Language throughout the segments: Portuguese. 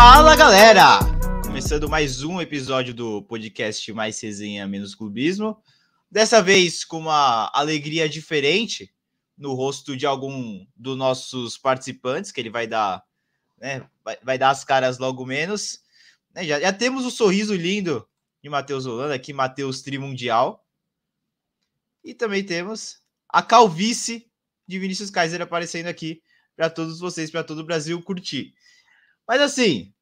Fala galera! Começando mais um episódio do podcast Mais Resenha Menos Clubismo. Dessa vez com uma alegria diferente no rosto de algum dos nossos participantes, que ele vai dar, né, vai, vai dar as caras logo menos. Né, já, já temos o sorriso lindo de Matheus Holanda, aqui Matheus Trimundial. E também temos a calvície de Vinícius Kaiser aparecendo aqui para todos vocês, para todo o Brasil curtir. Mas assim,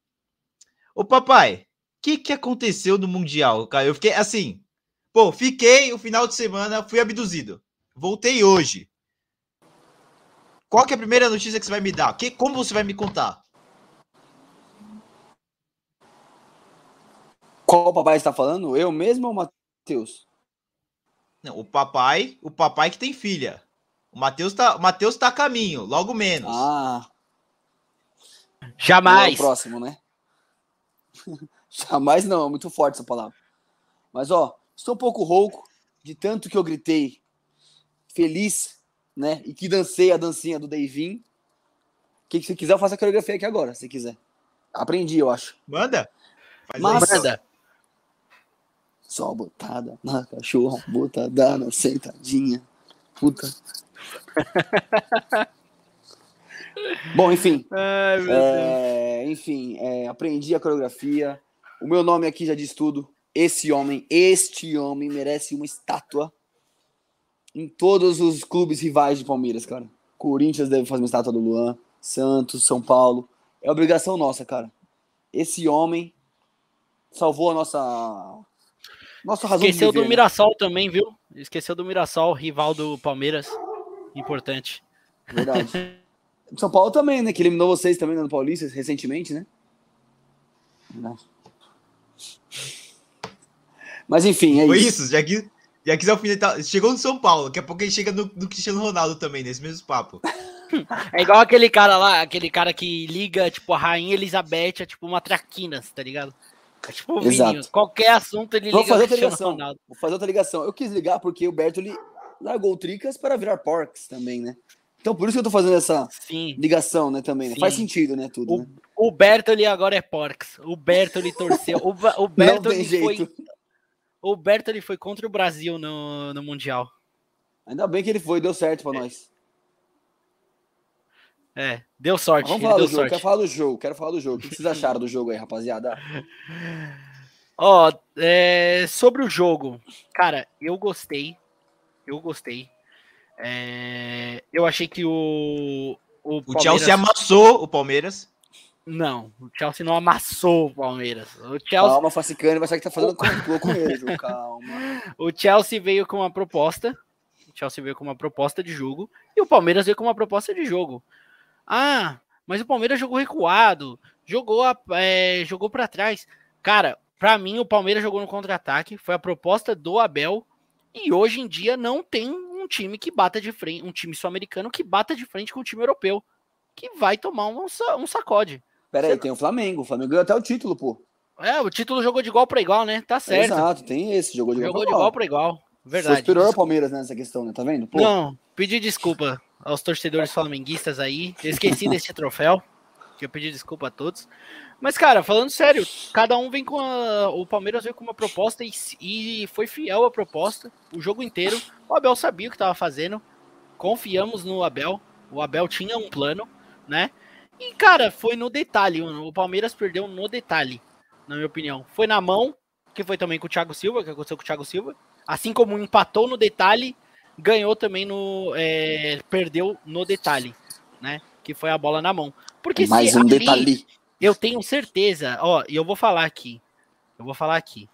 o papai, o que, que aconteceu no Mundial, cara? Eu fiquei assim, pô, fiquei o final de semana, fui abduzido. Voltei hoje. Qual que é a primeira notícia que você vai me dar? Que, como você vai me contar? Qual papai está falando? Eu mesmo ou o Matheus? Não, o papai, o papai que tem filha. O Matheus tá, o Matheus tá a caminho, logo menos. Ah. Jamais. É o próximo, né? Jamais não, é muito forte essa palavra. Mas ó, estou um pouco rouco de tanto que eu gritei feliz, né? E que dancei a dancinha do Davin. Que se quiser eu faço a coreografia aqui agora, se quiser. Aprendi, eu acho. Manda. Faz Mas, manda. Só botada na cachorra, botada na sentadinha. Puta. Bom, enfim. Ai, é, enfim, é, aprendi a coreografia. O meu nome aqui já diz tudo. Esse homem, este homem merece uma estátua em todos os clubes rivais de Palmeiras, cara. Corinthians deve fazer uma estátua do Luan, Santos, São Paulo. É obrigação nossa, cara. Esse homem salvou a nossa nossa razão Esqueceu de viver, do Mirassol também, viu? Esqueceu do Mirassol, rival do Palmeiras. Importante. Né? Verdade. São Paulo também, né? Que eliminou vocês também no Paulista recentemente, né? Mas enfim, é Foi isso. isso, já que já quis alfinetar. Chegou no São Paulo, daqui a pouco ele chega no, no Cristiano Ronaldo também, nesse mesmo papo. É igual aquele cara lá, aquele cara que liga, tipo, a Rainha Elizabeth, é tipo uma traquinas, tá ligado? É tipo o Exato. Vinho. Qualquer assunto ele Vou liga fazer ao outra Cristiano ligação. Ronaldo. Vou fazer outra ligação. Eu quis ligar porque o Bertoli largou o Tricas para virar Porks também, né? Então por isso que eu tô fazendo essa Sim. ligação, né, também. né? Faz sentido, né, tudo, O, né? o Bertoli agora é Porks. O Bertoli torceu. O, o Bertoli foi. O Bertoli foi contra o Brasil no, no Mundial. Ainda bem que ele foi, deu certo pra nós. É, deu sorte. Vamos falar do jogo, sorte. quero falar do jogo, quero falar do jogo. O que vocês acharam do jogo aí, rapaziada? Ó, é, sobre o jogo, cara, eu gostei. Eu gostei. É, eu achei que o. O, O Chelsea amassou o Palmeiras. Não, o Chelsea não amassou o Palmeiras. O Chelsea, Calma, Facicane, vai saber que tá fazendo complô com ele? Calma. o Chelsea veio com uma proposta. O Chelsea veio com uma proposta de jogo. E o Palmeiras veio com uma proposta de jogo. Ah, mas o Palmeiras jogou recuado. Jogou, a- é, jogou para trás. Cara, pra mim, o Palmeiras jogou no contra-ataque. Foi a proposta do Abel. E hoje em dia não tem um time que bata de frente, um time sul-americano que bata de frente com o time europeu. Que vai tomar um, um sacode. Pera aí, tem o Flamengo. O Flamengo ganhou até o título, pô. É, o título jogou de igual para igual, né? Tá certo. Exato, tem esse. Jogou de Jogou de igual igual pra para igual. Foi Verdade. superior ao Palmeiras nessa questão, né? Tá vendo? Pô, Não, pedi desculpa aos torcedores flamenguistas aí. Eu esqueci desse troféu. Que eu pedi desculpa a todos. Mas, cara, falando sério, cada um vem com a. O Palmeiras veio com uma proposta e, e foi fiel à proposta o jogo inteiro. O Abel sabia o que estava fazendo. Confiamos no Abel. O Abel tinha um plano, né? E, cara, foi no detalhe. O Palmeiras perdeu no detalhe, na minha opinião. Foi na mão, que foi também com o Thiago Silva, que aconteceu com o Thiago Silva. Assim como empatou no detalhe, ganhou também no. é, perdeu no detalhe, né? Que foi a bola na mão. Porque mais se um ali- detalhe. eu tenho certeza, ó, e eu vou falar aqui. Eu vou falar aqui.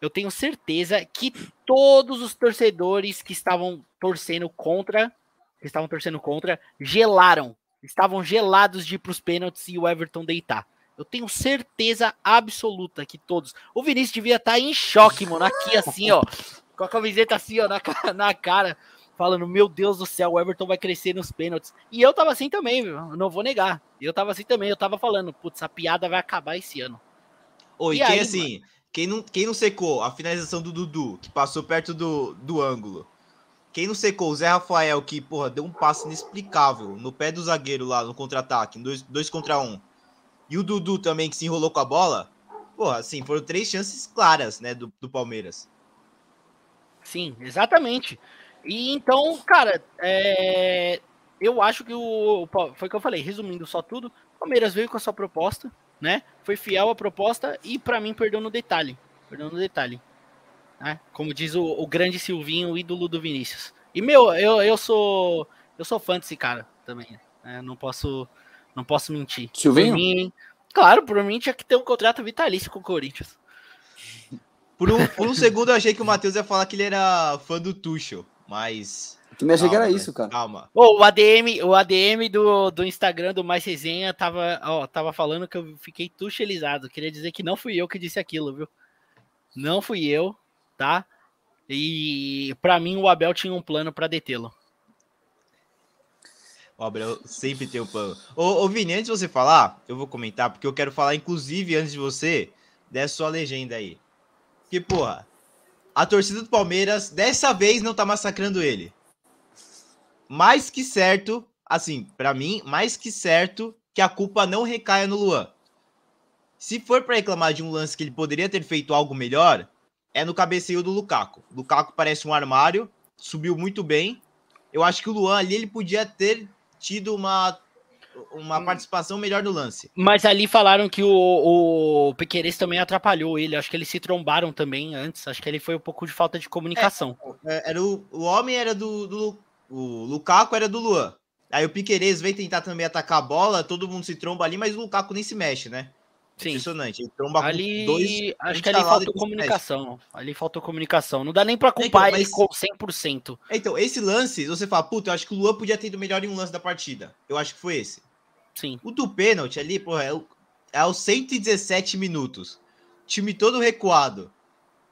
Eu tenho certeza que todos os torcedores que estavam torcendo contra, que estavam torcendo contra, gelaram. Estavam gelados de ir pros pênaltis e o Everton deitar. Eu tenho certeza absoluta que todos. O Vinícius devia estar em choque, mano, aqui assim, ó, com a camiseta assim, ó, na, na cara, falando: Meu Deus do céu, o Everton vai crescer nos pênaltis. E eu tava assim também, viu? Não vou negar. Eu tava assim também, eu tava falando: Putz, a piada vai acabar esse ano. Oi, E quem aí, assim, quem não, quem não secou a finalização do Dudu, que passou perto do, do ângulo. Quem não secou o Zé Rafael, que, porra, deu um passe inexplicável no pé do zagueiro lá no contra-ataque, dois, dois contra um. e o Dudu também, que se enrolou com a bola, porra, assim, foram três chances claras, né, do, do Palmeiras. Sim, exatamente. E então, cara, é, eu acho que o. Foi o que eu falei, resumindo só tudo, o Palmeiras veio com a sua proposta, né? Foi fiel à proposta e, para mim, perdeu no detalhe. Perdeu no detalhe. Né? Como diz o, o grande Silvinho, o ídolo do Vinícius. E, meu, eu, eu sou. Eu sou fã desse cara também. Né? Não posso. Não posso mentir. Silvinho? Por mim, claro, por mim tinha que ter um contrato vitalício com o Corinthians. Por um, por um segundo eu achei que o Matheus ia falar que ele era fã do Tuchel, mas. Tu me achei que era isso, cara. Calma. Ô, o ADM, o ADM do, do Instagram do Mais Resenha tava, ó, tava falando que eu fiquei tuchelizado. Queria dizer que não fui eu que disse aquilo, viu? Não fui eu, tá? E pra mim o Abel tinha um plano pra detê-lo. O Abel sempre tem o plano. Ô, ô Vini, antes de você falar, eu vou comentar, porque eu quero falar, inclusive, antes de você, dessa sua legenda aí. Que, porra, a torcida do Palmeiras dessa vez não tá massacrando ele. Mais que certo, assim, pra mim, mais que certo que a culpa não recaia no Luan. Se for pra reclamar de um lance que ele poderia ter feito algo melhor, é no cabeceio do Lukaku. Lukaku parece um armário, subiu muito bem. Eu acho que o Luan ali ele podia ter tido uma, uma participação melhor no lance. Mas ali falaram que o, o Piqueires também atrapalhou ele. Acho que eles se trombaram também antes. Acho que ele foi um pouco de falta de comunicação. É, Era o, o homem era do, do o Lukaku era do Luan. Aí o Piqueires vem tentar também atacar a bola, todo mundo se tromba ali, mas o Lukaku nem se mexe, né? Sim. Impressionante. Ele tromba Ali, com dois. acho que ali faltou comunicação. Ali faltou comunicação. Não dá nem pra culpar Então, ele mas- com 100%. Então, esse lance, você fala, puta, eu acho que o Luan podia ter ido melhor em um lance da partida. Eu acho que foi esse. Sim. O do pênalti ali, porra, é, o, é aos 117 minutos. Time todo recuado.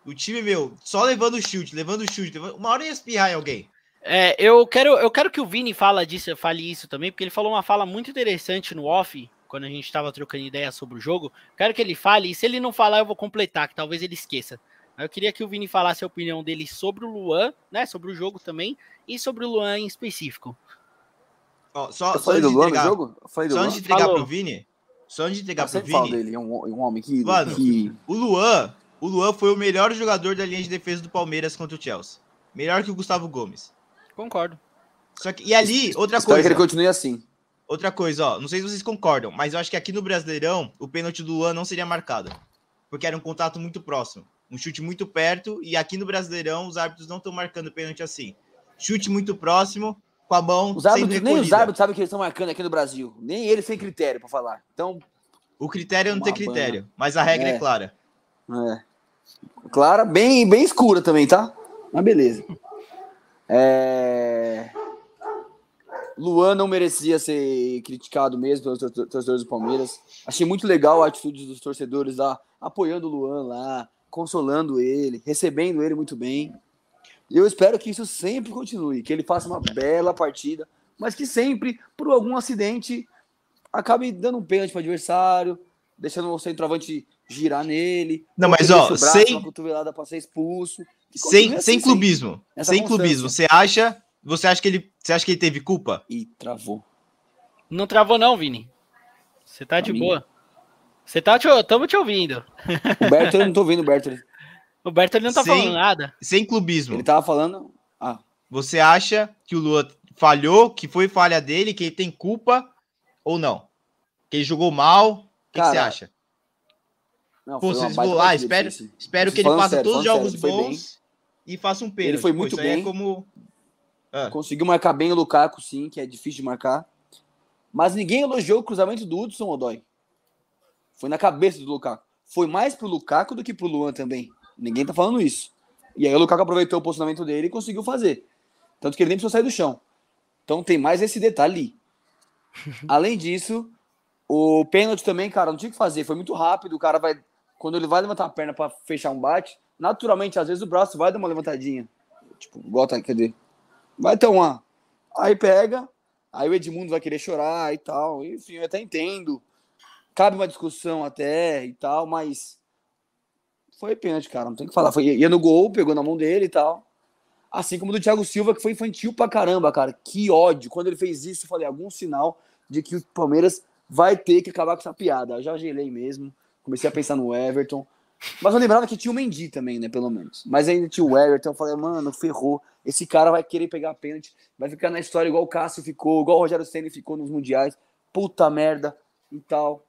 O time, meu, só levando chute, levando chute. levando- Uma hora ia espirrar em alguém. É, eu quero, eu quero que o Vini fala disso, fale isso também, porque ele falou uma fala muito interessante no off, quando a gente estava trocando ideia sobre o jogo. Quero que ele fale, e se ele não falar, eu vou completar, que talvez ele esqueça. Eu queria que o Vini falasse a opinião dele sobre o Luan, né? Sobre o jogo também, e sobre o Luan em específico. Ó, só, Eu só falei do de Luan no entregar, jogo? Eu falei do só Luan? antes de entregar Falou. pro Vini, só antes de entregar Eu pro Vini, dele, é um, um homem que, Mano, que o Luan, o Luan foi o melhor jogador da linha de defesa do Palmeiras contra o Chelsea. Melhor que o Gustavo Gomes. Concordo. Só que, e ali, outra espero que coisa. ele continue assim. Outra coisa, ó, não sei se vocês concordam, mas eu acho que aqui no Brasileirão o pênalti do Luan não seria marcado. Porque era um contato muito próximo. Um chute muito perto, e aqui no Brasileirão os árbitros não estão marcando pênalti assim. Chute muito próximo, com a mão Os árbitros, nem os árbitros sabem que eles estão marcando aqui no Brasil. Nem eles têm critério pra falar. Então, O critério é não ter critério, mas a regra é, É. clara. é. Clara, bem, bem escura também, tá? Mas beleza. É... Luan não merecia ser criticado mesmo pelos tor- torcedores do Palmeiras. Achei muito legal a atitude dos torcedores lá, apoiando o Luan lá, consolando ele, recebendo ele muito bem. E eu espero que isso sempre continue, que ele faça uma bela partida, mas que sempre, por algum acidente, acabe dando um pênalti para o adversário, deixando o centroavante girar nele. Não, mas, ó, braço, sem- uma cotovelada para ser expulso. Sem, continue sem assim, clubismo. Sem constância. clubismo. Você acha. Você acha que ele. Você acha que ele teve culpa? E travou. Não travou não, Vini. Você tá de mim. boa. Você tá te, tamo te ouvindo. O Berto, eu não tô vendo o Berto. Ele, O Berto ele não tá Sim. falando nada. Sem clubismo. ele tava falando. Ah, Você acha que o Lua falhou, que foi falha dele, que ele tem culpa ou não? Que ele jogou mal? O que, que você acha? não, Pô, foi vocês vão lá, espero, espero que ele faça sério, todos os jogos sério, foi bons e faça um pênalti. foi Pô, muito é bem. como. Ah, Conseguiu marcar bem o Lukaku, sim, que é difícil de marcar. Mas ninguém elogiou o cruzamento do Hudson Odoi. Foi na cabeça do Lukaku. Foi mais pro Lukaku do que pro Luan também. Ninguém tá falando isso. E aí o Lukaku aproveitou o posicionamento dele e conseguiu fazer. Tanto que ele nem precisou sair do chão. Então tem mais esse detalhe. Além disso, o pênalti também, cara, não tinha o que fazer. Foi muito rápido. O cara vai. Quando ele vai levantar a perna pra fechar um bate, naturalmente, às vezes o braço vai dar uma levantadinha. Tipo, bota, quer dizer, vai ter uma. Aí pega, aí o Edmundo vai querer chorar e tal. Enfim, eu até entendo. Cabe uma discussão até e tal, mas foi pênalti, cara. Não tem o que falar. Foi, ia no gol, pegou na mão dele e tal. Assim como do Thiago Silva, que foi infantil pra caramba, cara. Que ódio. Quando ele fez isso, eu falei, algum sinal de que o Palmeiras vai ter que acabar com essa piada. Eu já gelei mesmo. Comecei a pensar no Everton. Mas eu lembrava que tinha o Mendy também, né? Pelo menos. Mas ainda tinha o Everton. Eu falei, mano, ferrou. Esse cara vai querer pegar pênalti. Vai ficar na história igual o Cássio ficou, igual o Rogério Senna ficou nos mundiais. Puta merda e tal.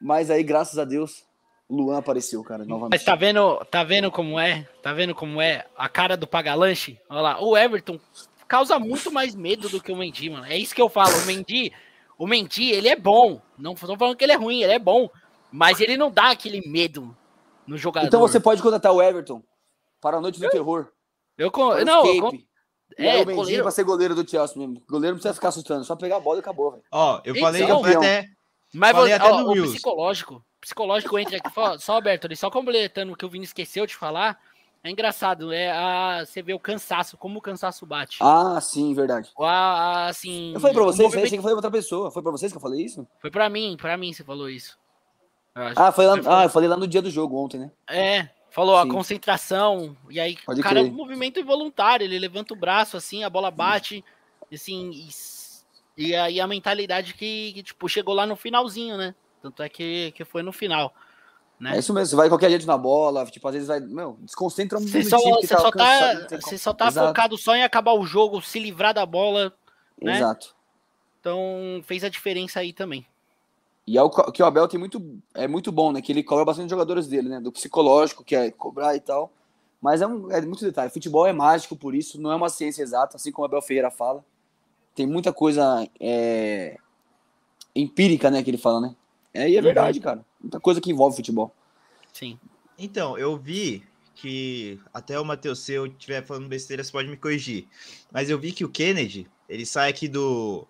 Mas aí, graças a Deus, Luan apareceu, cara, novamente. Mas tá vendo, tá vendo como é? Tá vendo como é a cara do Pagalanche? Olha lá, o Everton causa muito mais medo do que o Mendy, mano. É isso que eu falo. O Mendy, o Mendy, ele é bom. Não tô falando que ele é ruim, ele é bom. Mas ele não dá aquele medo no jogador. Então você pode contratar o Everton para a noite do eu, terror. Eu con... não, eu é, o Mendy goleiro... pra ser goleiro do Chelsea mesmo. O goleiro não precisa ficar assustando, só pegar a bola e acabou, velho. Ó, eu falei, então, eu até mas falei até ó, o psicológico, psicológico entra aqui, só Alberto, só completando o que o Vini esqueceu de falar. É engraçado, é a, você vê o cansaço, como o cansaço bate. Ah, sim, verdade. A, a, assim, eu falei pra vocês, movimento... que eu falei pra outra pessoa. Foi pra vocês que eu falei isso? Foi pra mim, pra mim você falou isso. Ah, foi lá, ah, eu falei lá no dia do jogo ontem, né? É, falou Sim. a concentração, e aí Pode o cara crer. é um movimento involuntário, ele levanta o braço assim, a bola bate, assim, e, e aí a mentalidade que, que, tipo, chegou lá no finalzinho, né? Tanto é que, que foi no final. Né? É isso mesmo, você vai qualquer jeito na bola, tipo, às vezes vai, meu, desconcentra um Você só, você tá, só tá, você só tá focado só em acabar o jogo, se livrar da bola, né? Exato. Então fez a diferença aí também. E é o que o Abel tem muito é muito bom, né? Que ele cobra bastante jogadores dele, né? Do psicológico, que é cobrar e tal. Mas é, um, é muito detalhe. Futebol é mágico, por isso não é uma ciência exata, assim como o Abel Ferreira fala. Tem muita coisa é, empírica, né? Que ele fala, né? É, e é uhum. verdade, cara. Muita coisa que envolve futebol. Sim. Então, eu vi que até o Matheus, se eu estiver falando besteira, você pode me corrigir. Mas eu vi que o Kennedy, ele sai aqui do,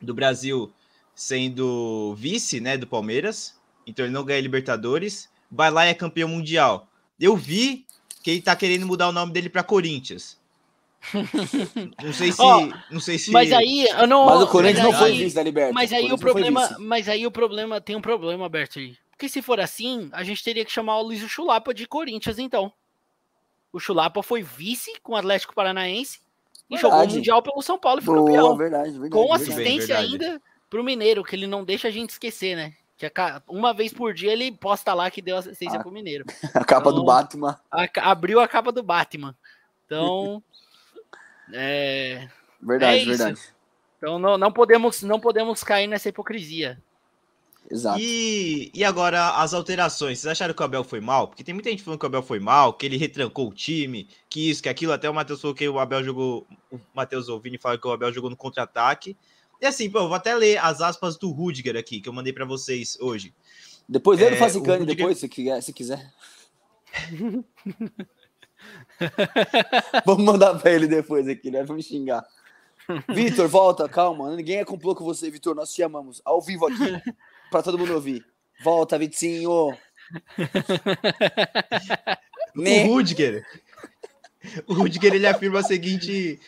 do Brasil sendo vice, né, do Palmeiras. Então ele não ganha Libertadores, vai lá e é campeão mundial. Eu vi que ele tá querendo mudar o nome dele para Corinthians. Não sei se, oh, não sei se. Mas aí, eu não. Mas o Corinthians não foi vice da Libertadores. Mas aí o, o problema, mas aí o problema tem um problema, Alberto. Porque se for assim, a gente teria que chamar o Luiz Chulapa de Corinthians, então. O Chulapa foi vice com o Atlético Paranaense e verdade. jogou o Mundial pelo São Paulo e foi Boa, campeão. Verdade, verdade, com assistência verdade. ainda pro Mineiro, que ele não deixa a gente esquecer, né? Que uma vez por dia ele posta lá que deu assistência a, pro Mineiro. A capa então, do Batman. A, abriu a capa do Batman. Então. é. Verdade, é verdade. Então não, não, podemos, não podemos cair nessa hipocrisia. Exato. E, e agora as alterações. Vocês acharam que o Abel foi mal? Porque tem muita gente falando que o Abel foi mal, que ele retrancou o time, que isso, que aquilo. Até o Matheus falou que o Abel jogou. O Matheus Ouvini falou que o Abel jogou no contra-ataque. E assim, pô, eu vou até ler as aspas do Rudiger aqui, que eu mandei para vocês hoje. Depois ele é, faz Rudiger... depois, se quiser. Se quiser. Vamos mandar pra ele depois aqui, né? Vamos xingar. Vitor, volta, calma. Ninguém é complô com você, Vitor. Nós te amamos. Ao vivo aqui, pra todo mundo ouvir. Volta, Vitinho. o né? Rudiger. O Rudiger ele afirma a seguinte.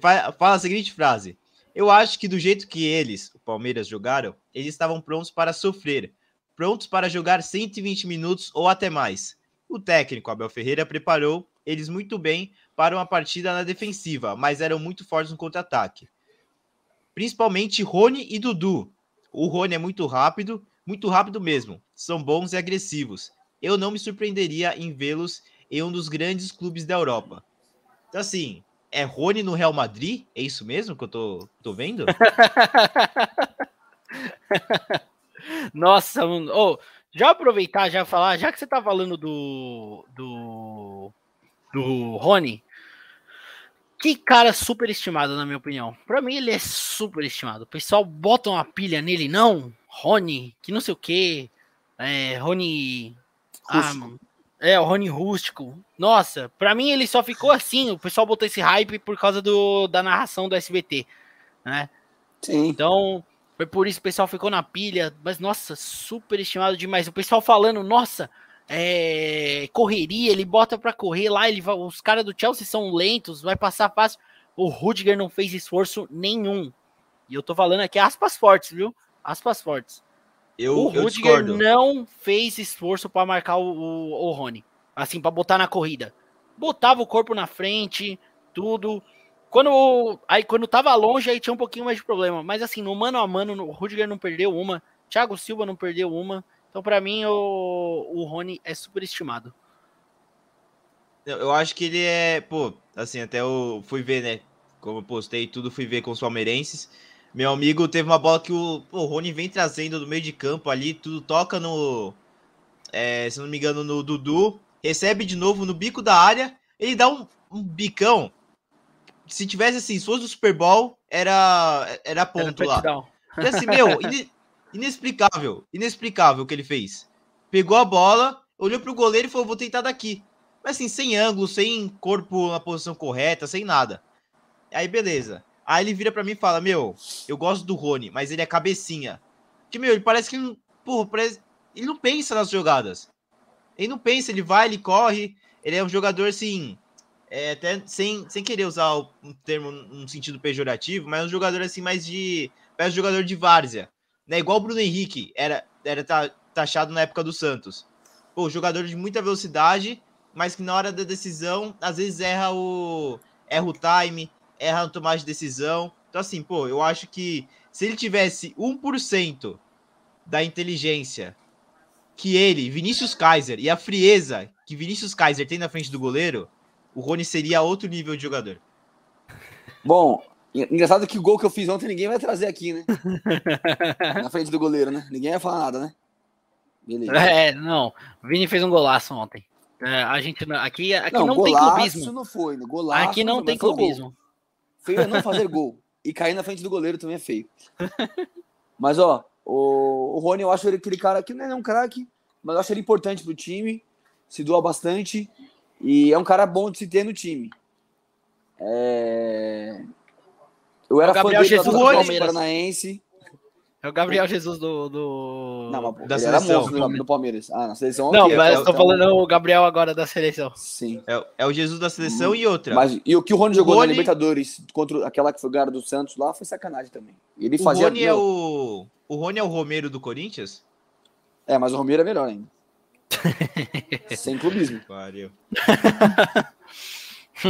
Fala a seguinte frase. Eu acho que do jeito que eles, o Palmeiras, jogaram, eles estavam prontos para sofrer, prontos para jogar 120 minutos ou até mais. O técnico Abel Ferreira preparou eles muito bem para uma partida na defensiva, mas eram muito fortes no contra-ataque. Principalmente Rony e Dudu. O Rony é muito rápido, muito rápido mesmo. São bons e agressivos. Eu não me surpreenderia em vê-los em um dos grandes clubes da Europa. Então, assim, é Rony no Real Madrid? É isso mesmo que eu tô, tô vendo? Nossa, oh, já aproveitar, já falar, já que você tá falando do do do Rony, que cara super estimado, na minha opinião. Para mim, ele é super estimado. O pessoal bota uma pilha nele, não? Rony, que não sei o que. É, Rony. Ah, mano. É, o Rony Rústico. Nossa, pra mim ele só ficou assim. O pessoal botou esse hype por causa do, da narração do SBT, né? Sim. Então, foi por isso que o pessoal ficou na pilha. Mas, nossa, super estimado demais. O pessoal falando, nossa, é, correria, ele bota pra correr lá. Ele vai, os caras do Chelsea são lentos, vai passar fácil. O Rudiger não fez esforço nenhum. E eu tô falando aqui aspas fortes, viu? Aspas fortes. Eu, o Rudiger não fez esforço para marcar o, o, o Rony. Assim, para botar na corrida. Botava o corpo na frente, tudo. Quando, aí, quando tava longe, aí tinha um pouquinho mais de problema. Mas assim, no mano a mano, o Rudiger não perdeu uma, Thiago Silva não perdeu uma. Então, para mim, o, o Rony é superestimado. Eu acho que ele é, pô, assim, até eu fui ver, né? Como eu postei tudo, fui ver com os palmeirenses. Meu amigo teve uma bola que o, pô, o Rony vem trazendo do meio de campo ali, tudo toca no. É, se não me engano, no Dudu. Recebe de novo no bico da área. Ele dá um, um bicão. Se tivesse assim, se fosse do Super Bowl, era, era ponto era lá. E assim, meu, Inexplicável, inexplicável o que ele fez. Pegou a bola, olhou pro goleiro e falou: vou tentar daqui. Mas assim, sem ângulo, sem corpo na posição correta, sem nada. Aí, beleza. Aí ele vira para mim e fala: Meu, eu gosto do Rony, mas ele é cabecinha. Que, meu, ele parece que. Ele, porra, parece, ele não pensa nas jogadas. Ele não pensa, ele vai, ele corre. Ele é um jogador assim. É, até sem, sem querer usar um termo num sentido pejorativo, mas um jogador assim mais de. Parece um jogador de várzea. Né? Igual o Bruno Henrique era, era taxado na época do Santos. Pô, jogador de muita velocidade, mas que na hora da decisão, às vezes erra o, erra o time, erra a tomada de decisão. Então, assim, pô, eu acho que se ele tivesse 1% da inteligência que ele, Vinícius Kaiser, e a frieza que Vinícius Kaiser tem na frente do goleiro, o Rony seria outro nível de jogador. Bom, Engraçado que o gol que eu fiz ontem ninguém vai trazer aqui, né? Na frente do goleiro, né? Ninguém vai falar nada, né? Beleza. É, não. O Vini fez um golaço ontem. É, a gente aqui, aqui não, não tem clubismo. não foi. Né? Golaço aqui não tem clubismo. Feio é não fazer gol. E cair na frente do goleiro também é feio. Mas, ó, o, o Rony, eu acho ele aquele cara que não é um craque, mas eu acho ele importante pro time. Se doa bastante. E é um cara bom de se ter no time. É... Eu era é o Gabriel fã Jesus do Palmeiras. Paranaense. É o Gabriel Jesus do. do... Não, mas da seleção. do, do Palmeiras. Ah, na seleção. Não, mas eu tô então... falando o Gabriel agora da seleção. Sim. É, é o Jesus da seleção hum. e outra. Mas, e o que o Rony jogou Rony... na Libertadores contra aquela que foi gara do Santos lá foi sacanagem também. Ele fazia. O Rony, é o... o Rony é o Romero do Corinthians? É, mas o Romero é melhor ainda. Sem clubismo. Pariu.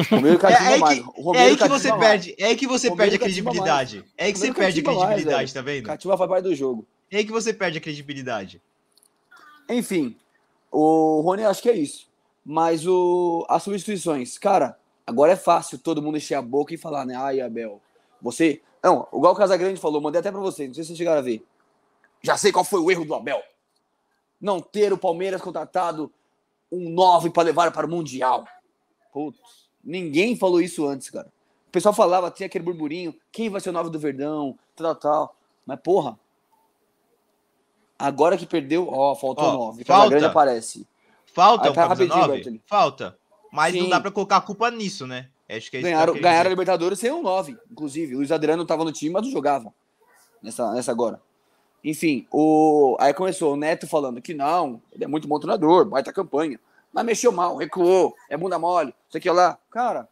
Romero é, é, que, é aí que você perde, é aí que você perde a credibilidade. É aí que você perde a credibilidade, mais, tá vendo? Cativa faz parte do jogo. É aí que você perde a credibilidade. Enfim, o Rony acho que é isso. Mas o, as substituições, cara, agora é fácil todo mundo encher a boca e falar, né? Ai, Abel, você. Não, igual o Casagrande falou, mandei até pra você, não sei se vocês chegaram a ver. Já sei qual foi o erro do Abel. Não ter o Palmeiras contratado um 9 para levar para o Mundial. Putz. Ninguém falou isso antes, cara. O pessoal falava, tinha aquele burburinho, quem vai ser o nove do Verdão, tal, tal. Mas, porra, agora que perdeu, ó, faltou ó, nove. Falta. grande aparece. Falta um camisa nove? Falta. Mas Sim. não dá pra colocar a culpa nisso, né? Acho que é ganharam, ganharam a Libertadores sem um nove, inclusive. O Luiz Adriano tava no time, mas não jogava nessa, nessa agora. Enfim, o... aí começou o Neto falando que não, ele é muito bom treinador, baita campanha mas mexeu mal, recuou, é bunda mole, isso aqui lá. Cara,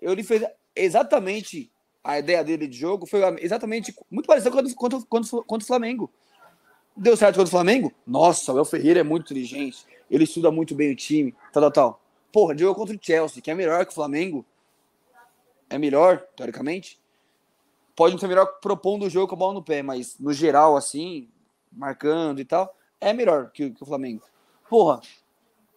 ele fez exatamente a ideia dele de jogo, foi exatamente muito parecida com o Flamengo. Deu certo contra o Flamengo? Nossa, o El Ferreira é muito inteligente, ele estuda muito bem o time, tal, tal, tal. Porra, jogou contra o Chelsea, que é melhor que o Flamengo. É melhor, teoricamente. Pode não ser melhor propondo o jogo com a bola no pé, mas no geral, assim, marcando e tal, é melhor que, que o Flamengo. Porra,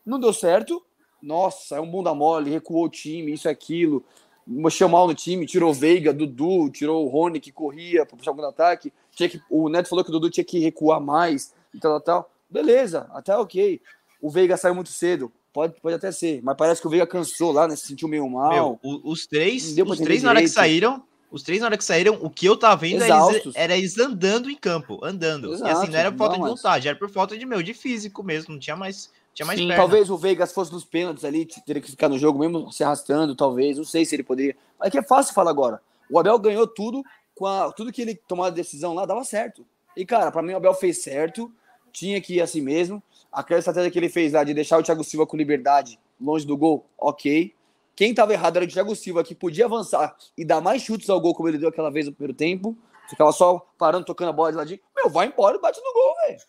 não deu certo. Nossa, é um bunda mole, recuou o time, isso e aquilo. Mexeu mal no time, tirou Veiga, Dudu, tirou o Rony que corria para puxar o ataque. Tinha que, o Neto falou que o Dudu tinha que recuar mais e tal, tal. Beleza, até ok. O Veiga saiu muito cedo. Pode, pode até ser, mas parece que o Veiga cansou lá, né? Se sentiu meio mal. Meu, os três, os três na hora que saíram, os três na hora que saíram, o que eu tava vendo Exaustos. era eles andando em campo, andando. Exato, e assim, não era por falta de vontade, era por falta de meu, de físico mesmo, não tinha mais tinha mais Sim, talvez o Vegas fosse nos pênaltis ali, teria que ficar no jogo mesmo se arrastando, talvez. Não sei se ele poderia. Mas é que é fácil falar agora. O Abel ganhou tudo, com a, tudo que ele tomou a decisão lá dava certo. E, cara, para mim o Abel fez certo, tinha que ir assim mesmo. Aquela estratégia que ele fez lá de deixar o Thiago Silva com liberdade longe do gol, ok. Quem tava errado era o Thiago Silva, que podia avançar e dar mais chutes ao gol, como ele deu aquela vez no primeiro tempo. Ficava só parando, tocando a bola de ladinho. Meu, vai embora e bate no gol, velho.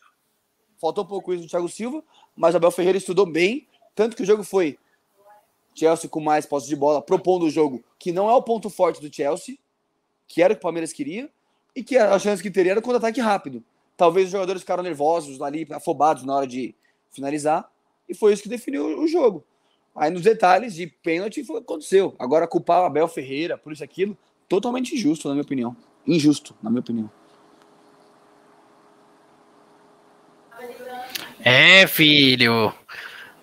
Faltou um pouco isso do Thiago Silva, mas Abel Ferreira estudou bem, tanto que o jogo foi Chelsea com mais posse de bola, propondo o jogo, que não é o ponto forte do Chelsea, que era o que o Palmeiras queria, e que a chance que teria era contra-ataque rápido. Talvez os jogadores ficaram nervosos ali, afobados na hora de finalizar, e foi isso que definiu o jogo. Aí nos detalhes de pênalti foi o que aconteceu. Agora culpar o Abel Ferreira por isso aquilo, totalmente injusto, na minha opinião. Injusto, na minha opinião. É, filho.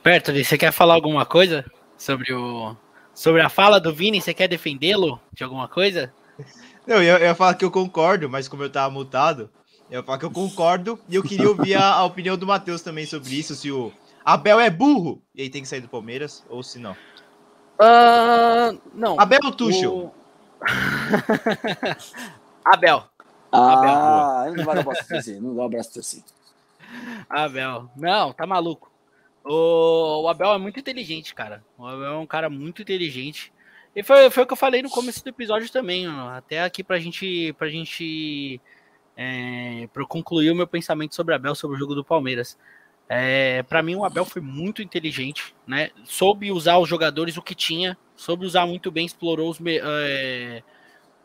Bertoli, você quer falar alguma coisa sobre o sobre a fala do Vini? Você quer defendê-lo de alguma coisa? Não, eu, eu ia falar que eu concordo, mas como eu tava mutado, eu ia falar que eu concordo e eu queria ouvir a, a opinião do Matheus também sobre isso, se o Abel é burro e aí tem que sair do Palmeiras, ou se não. Uh, não. Abel ou Tuchel? O... Abel. Ah, Abel. não vai dar abraço não dá um abraço assim. Abel. Não, tá maluco. O, o, Abel é muito inteligente, cara. O Abel é um cara muito inteligente. E foi, foi o que eu falei no começo do episódio também, ó. até aqui pra gente, pra gente é, pra concluir o meu pensamento sobre Abel, sobre o jogo do Palmeiras. É, para mim, o Abel foi muito inteligente, né? Soube usar os jogadores o que tinha, soube usar muito bem, explorou os, é,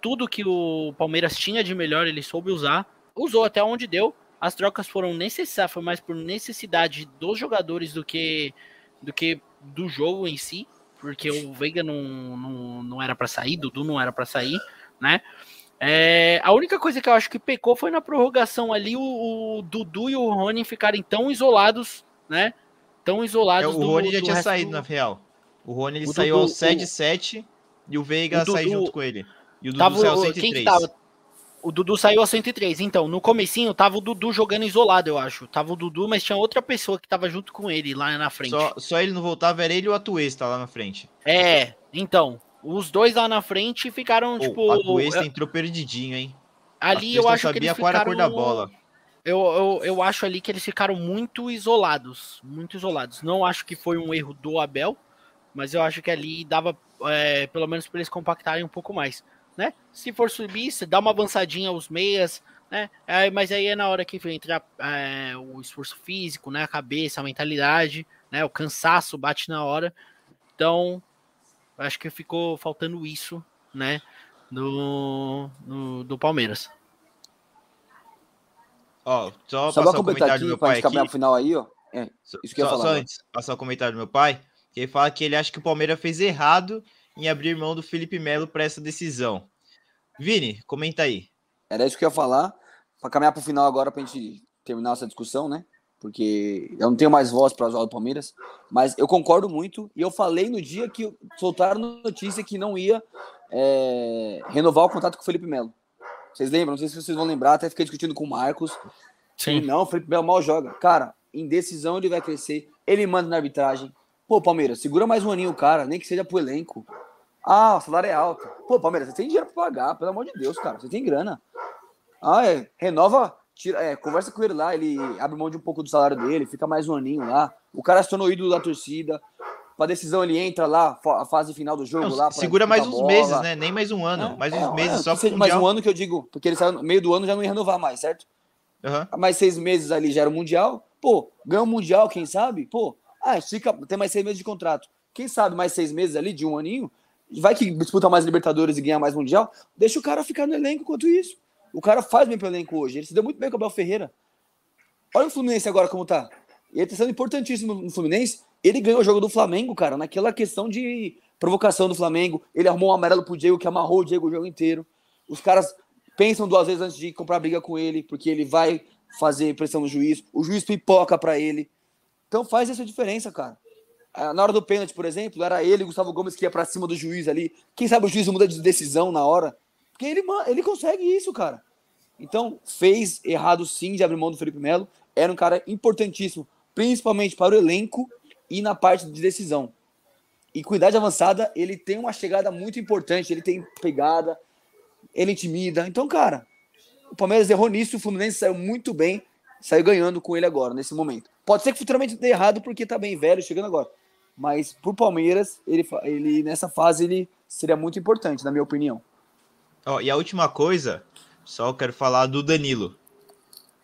tudo que o Palmeiras tinha de melhor, ele soube usar, usou até onde deu. As trocas foram necessárias, foi mais por necessidade dos jogadores do que do que do jogo em si, porque o Veiga não, não, não era para sair, Dudu não era para sair, né? É, a única coisa que eu acho que pecou foi na prorrogação ali o, o Dudu e o Rony ficarem tão isolados, né? Tão isolados. É, o Rony do, já do tinha saído, do... na real. O Rony ele o saiu Dudu, aos 7-7 e o Veiga saiu junto com ele. E o Dudu tava, saiu aos 103. Quem que tava? O Dudu saiu aos 103. Então, no comecinho tava o Dudu jogando isolado, eu acho. Tava o Dudu, mas tinha outra pessoa que tava junto com ele lá na frente. Só, só ele não voltava, era ele e o Atuesta lá na frente. É, então. Os dois lá na frente ficaram, oh, tipo. A Cuesta entrou perdidinho, hein? Ali eu acho que eles ficaram... a cor da bola. Eu, eu, eu acho ali que eles ficaram muito isolados. Muito isolados. Não acho que foi um erro do Abel, mas eu acho que ali dava, é, pelo menos, para eles compactarem um pouco mais. Né? Se for subir, você dá uma avançadinha aos meias, né? É, mas aí é na hora que entra é, o esforço físico, né? A cabeça, a mentalidade, né? O cansaço bate na hora. Então, Acho que ficou faltando isso, né? Do, do, do Palmeiras. Ó, só, só passar o comentário aqui, do meu pai aqui. no final aí, ó. É, isso que só, eu ia falar. Só antes, passar o comentário do meu pai, que ele fala que ele acha que o Palmeiras fez errado em abrir mão do Felipe Melo para essa decisão. Vini, comenta aí. Era isso que eu ia falar. Para caminhar para o final agora, para a gente terminar essa discussão, né? Porque eu não tenho mais voz para zoar do Palmeiras, mas eu concordo muito e eu falei no dia que soltaram notícia que não ia é, renovar o contrato com o Felipe Melo. Vocês lembram? Não sei se vocês vão lembrar, até fiquei discutindo com o Marcos. Sim. não, o Felipe Melo mal joga. Cara, em decisão ele vai crescer, ele manda na arbitragem. Pô, Palmeiras, segura mais um aninho o cara, nem que seja pro elenco. Ah, o salário é alto. Pô, Palmeiras, você tem dinheiro pra pagar, pelo amor de Deus, cara, você tem grana. Ah, é, renova tira, é, conversa com ele lá, ele abre mão de um pouco do salário dele, fica mais um aninho lá. O cara se tornou ídolo da torcida. Pra decisão ele entra lá, a fase final do jogo Não, lá. Segura mais uns meses, né? Nem mais um ano. É, mais uns é, meses é, só pro Mais um ano que eu digo, porque ele saiu no meio do ano já não ia renovar mais, certo? Uhum. Mais seis meses ali já era o Mundial. Pô, ganha o Mundial, quem sabe? Pô, ah, fica, tem mais seis meses de contrato. Quem sabe mais seis meses ali, de um aninho, vai que disputa mais Libertadores e ganha mais Mundial, deixa o cara ficar no elenco enquanto isso. O cara faz bem pelo elenco hoje. Ele se deu muito bem com o Abel Ferreira. Olha o Fluminense agora como tá. Ele tá sendo importantíssimo no Fluminense. Ele ganhou o jogo do Flamengo, cara, naquela questão de provocação do Flamengo. Ele arrumou um amarelo pro Diego, que amarrou o Diego o jogo inteiro. Os caras pensam duas vezes antes de comprar briga com ele, porque ele vai fazer pressão no juiz. O juiz pipoca para ele. Então faz essa diferença, cara. Ah, na hora do pênalti, por exemplo, era ele, Gustavo Gomes, que ia pra cima do juiz ali. Quem sabe o juiz muda de decisão na hora. Porque ele, ele consegue isso, cara. Então, fez errado sim de abrir mão do Felipe Melo. Era um cara importantíssimo, principalmente para o elenco e na parte de decisão. E com idade avançada, ele tem uma chegada muito importante, ele tem pegada, ele intimida. Então, cara, o Palmeiras errou nisso, o Fluminense saiu muito bem, saiu ganhando com ele agora, nesse momento. Pode ser que futuramente dê errado porque tá bem velho, chegando agora. Mas pro Palmeiras, ele, ele nessa fase ele seria muito importante, na minha opinião. Ó, e a última coisa, só quero falar do Danilo.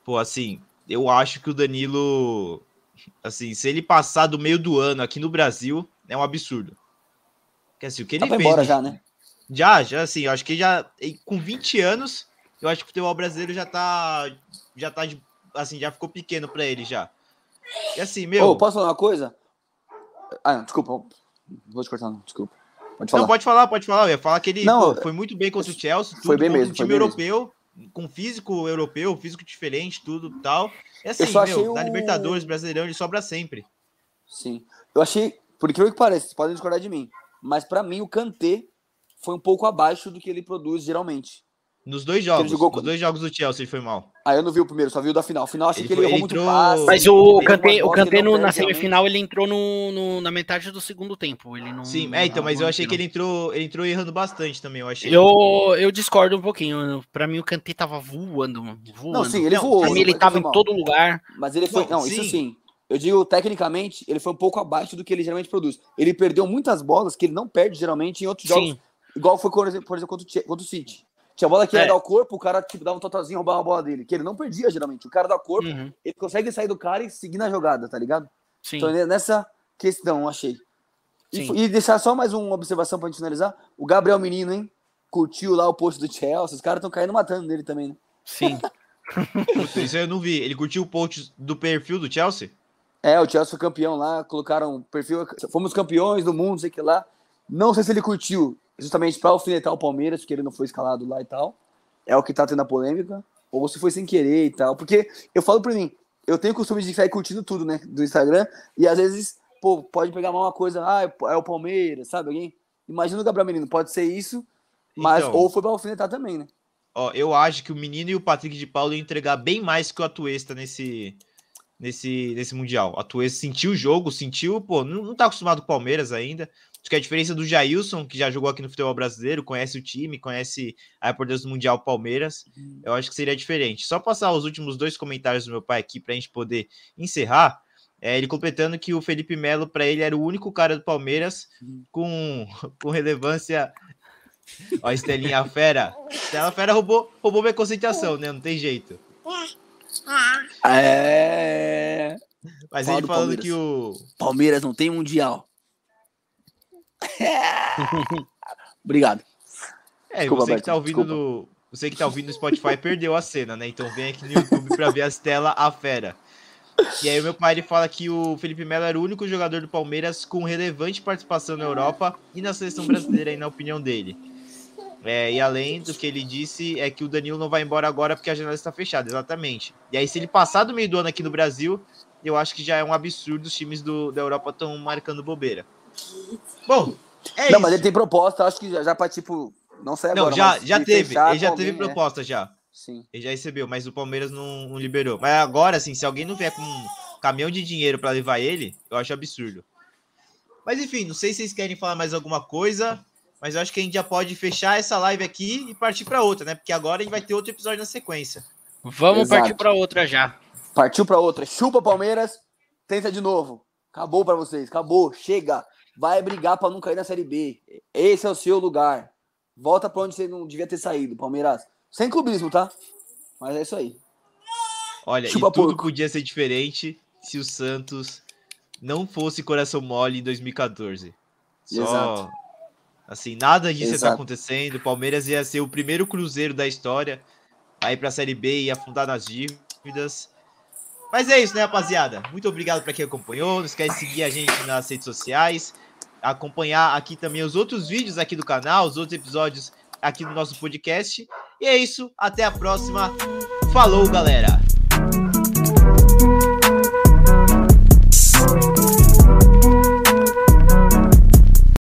Pô, assim, eu acho que o Danilo, assim, se ele passar do meio do ano aqui no Brasil, é um absurdo. Que assim, o que Tá ele pra fez. embora já, né? Já, já, assim, eu acho que já. Com 20 anos, eu acho que o futebol brasileiro já tá. Já tá. de- Assim, já ficou pequeno pra ele já. E assim, meu. Ô, posso falar uma coisa? Ah, não, desculpa. Vou te cortar, não. Desculpa. Pode falar. Não, pode falar, pode falar. Eu ia falar que ele Não, foi muito bem contra o Chelsea. Tudo, foi bem mesmo, Um time bem europeu, com físico europeu, físico diferente, tudo tal. E assim, meu, na o- Libertadores, Brasileirão, ele sobra sempre. Sim. Eu achei, por incrível que pareça, vocês podem discordar de mim, mas pra mim o Kanté foi um pouco abaixo do que ele produz geralmente. Nos dois jogos. jogou Nos dois jogos do Chelsea ele foi mal. Ah, eu não vi o primeiro, só vi o da final. O final achei Ele que ele foi- errou ele muito entrou- passe. Mas o Kanté, o Kanté na semifinal ele entrou no, no- na metade do segundo tempo. Ele não. Sim, é, então, mas eu achei que ele entrou, ele entrou errando bastante também, eu achei. Eu, eu discordo um pouquinho. Pra mim o Kanté tava voando, mano, voando. Não, sim, ele Não, voou. Pra mim ele tava em todo lugar. Mas ele foi. Não, Não, isso sim. Eu digo, tecnicamente, ele foi um pouco abaixo do que ele geralmente produz. Ele perdeu muitas bolas que ele não perde geralmente em outros jogos. Sim, Igual foi, por exemplo, por exemplo contra, o Che- contra o City. Tinha bola que ia É. dar o corpo, o cara tipo, dava um totalzinho, roubava a bola dele. Que ele não perdia geralmente. O cara dá o corpo, uhum, ele consegue sair do cara e seguir na jogada, tá ligado? sim. Então, nessa questão, eu achei. E, e deixar só mais uma observação pra gente finalizar. O Gabriel Menino, hein? Curtiu lá o post do Chelsea. Os caras estão caindo matando nele também, né? Sim. Isso eu não vi. Ele curtiu o post do perfil do Chelsea? É, o Chelsea foi campeão lá, colocaram perfil. Fomos campeões do mundo, sei que lá. Não sei se ele curtiu justamente pra alfinetar o Palmeiras, porque ele não foi escalado lá e tal. É o que tá tendo a polêmica. Ou se foi sem querer e tal. Porque eu falo pra mim, eu tenho o costume de sair curtindo tudo, né? Do Instagram. E às vezes, pô, pode pegar mal uma coisa, ah, é o Palmeiras, sabe? Alguém. Imagina o Gabriel Menino, pode ser isso, mas Então. ou foi pra alfinetar também, né? Ó, eu acho que o menino e o Patrick de Paulo iam entregar bem mais que o Atuesta nesse, nesse, nesse Mundial. Atuesta sentiu o jogo, sentiu, pô, não, não tá acostumado com o Palmeiras ainda. Acho que a diferença do Jailson, que já jogou aqui no futebol brasileiro, conhece o time, conhece a importância do Mundial Palmeiras, eu acho que seria diferente. Só passar os últimos dois comentários do meu pai aqui pra gente poder encerrar. É, ele completando que o Felipe Melo, para ele, era o único cara do Palmeiras com, com relevância Ó, a Estelinha Fera. Estela Fera roubou, roubou minha concentração, né? Não tem jeito. É. Mas Fala ele do falando Palmeiras. que o. Palmeiras não tem mundial. Obrigado. É, Desculpa, você que tá ouvindo no. Você que tá ouvindo no Spotify perdeu a cena, né? Então vem aqui no YouTube pra ver a Estela a Fera. E aí o meu pai ele fala que o Felipe Melo era o único jogador do Palmeiras com relevante participação na Europa e na seleção brasileira, aí, na opinião dele. É, e além do que ele disse, é que o Danilo não vai embora agora porque a janela está fechada, exatamente. E aí, se ele passar do meio do ano aqui no Brasil, eu acho que já é um absurdo os times do, da Europa estão marcando bobeira. Bom, é não, isso. mas ele tem proposta, acho que já, já pra, tipo, não sei agora. Não, já, já de teve, ele já teve alguém, é. proposta já. Sim. Ele já recebeu, mas o Palmeiras não, não liberou. Mas agora, assim, se alguém não vier com um caminhão de dinheiro para levar ele, eu acho absurdo. Mas enfim, não sei se vocês querem falar mais alguma coisa, mas eu acho que a gente já pode fechar essa live aqui e partir para outra, né? Porque agora a gente vai ter outro episódio na sequência. Vamos Exato. partir pra outra já. Partiu pra outra. Chupa Palmeiras, tenta de novo. Acabou pra vocês, acabou, chega. Vai brigar pra não cair na Série B. Esse é o seu lugar. Volta pra onde você não devia ter saído, Palmeiras. Sem clubismo, tá? Mas é isso aí. Olha, Chupa e tudo porco. podia ser diferente se o Santos não fosse coração mole em 2014. Só, Exato. assim, nada disso Exato. acontecendo. O Palmeiras ia ser o primeiro cruzeiro da história aí para a Série B e afundar nas dívidas. Mas é isso, né, rapaziada? Muito obrigado para quem acompanhou. Não esquece de seguir a gente nas redes sociais, acompanhar aqui também os outros vídeos aqui do canal, os outros episódios aqui no nosso podcast. E é isso, até a próxima. Falou, galera!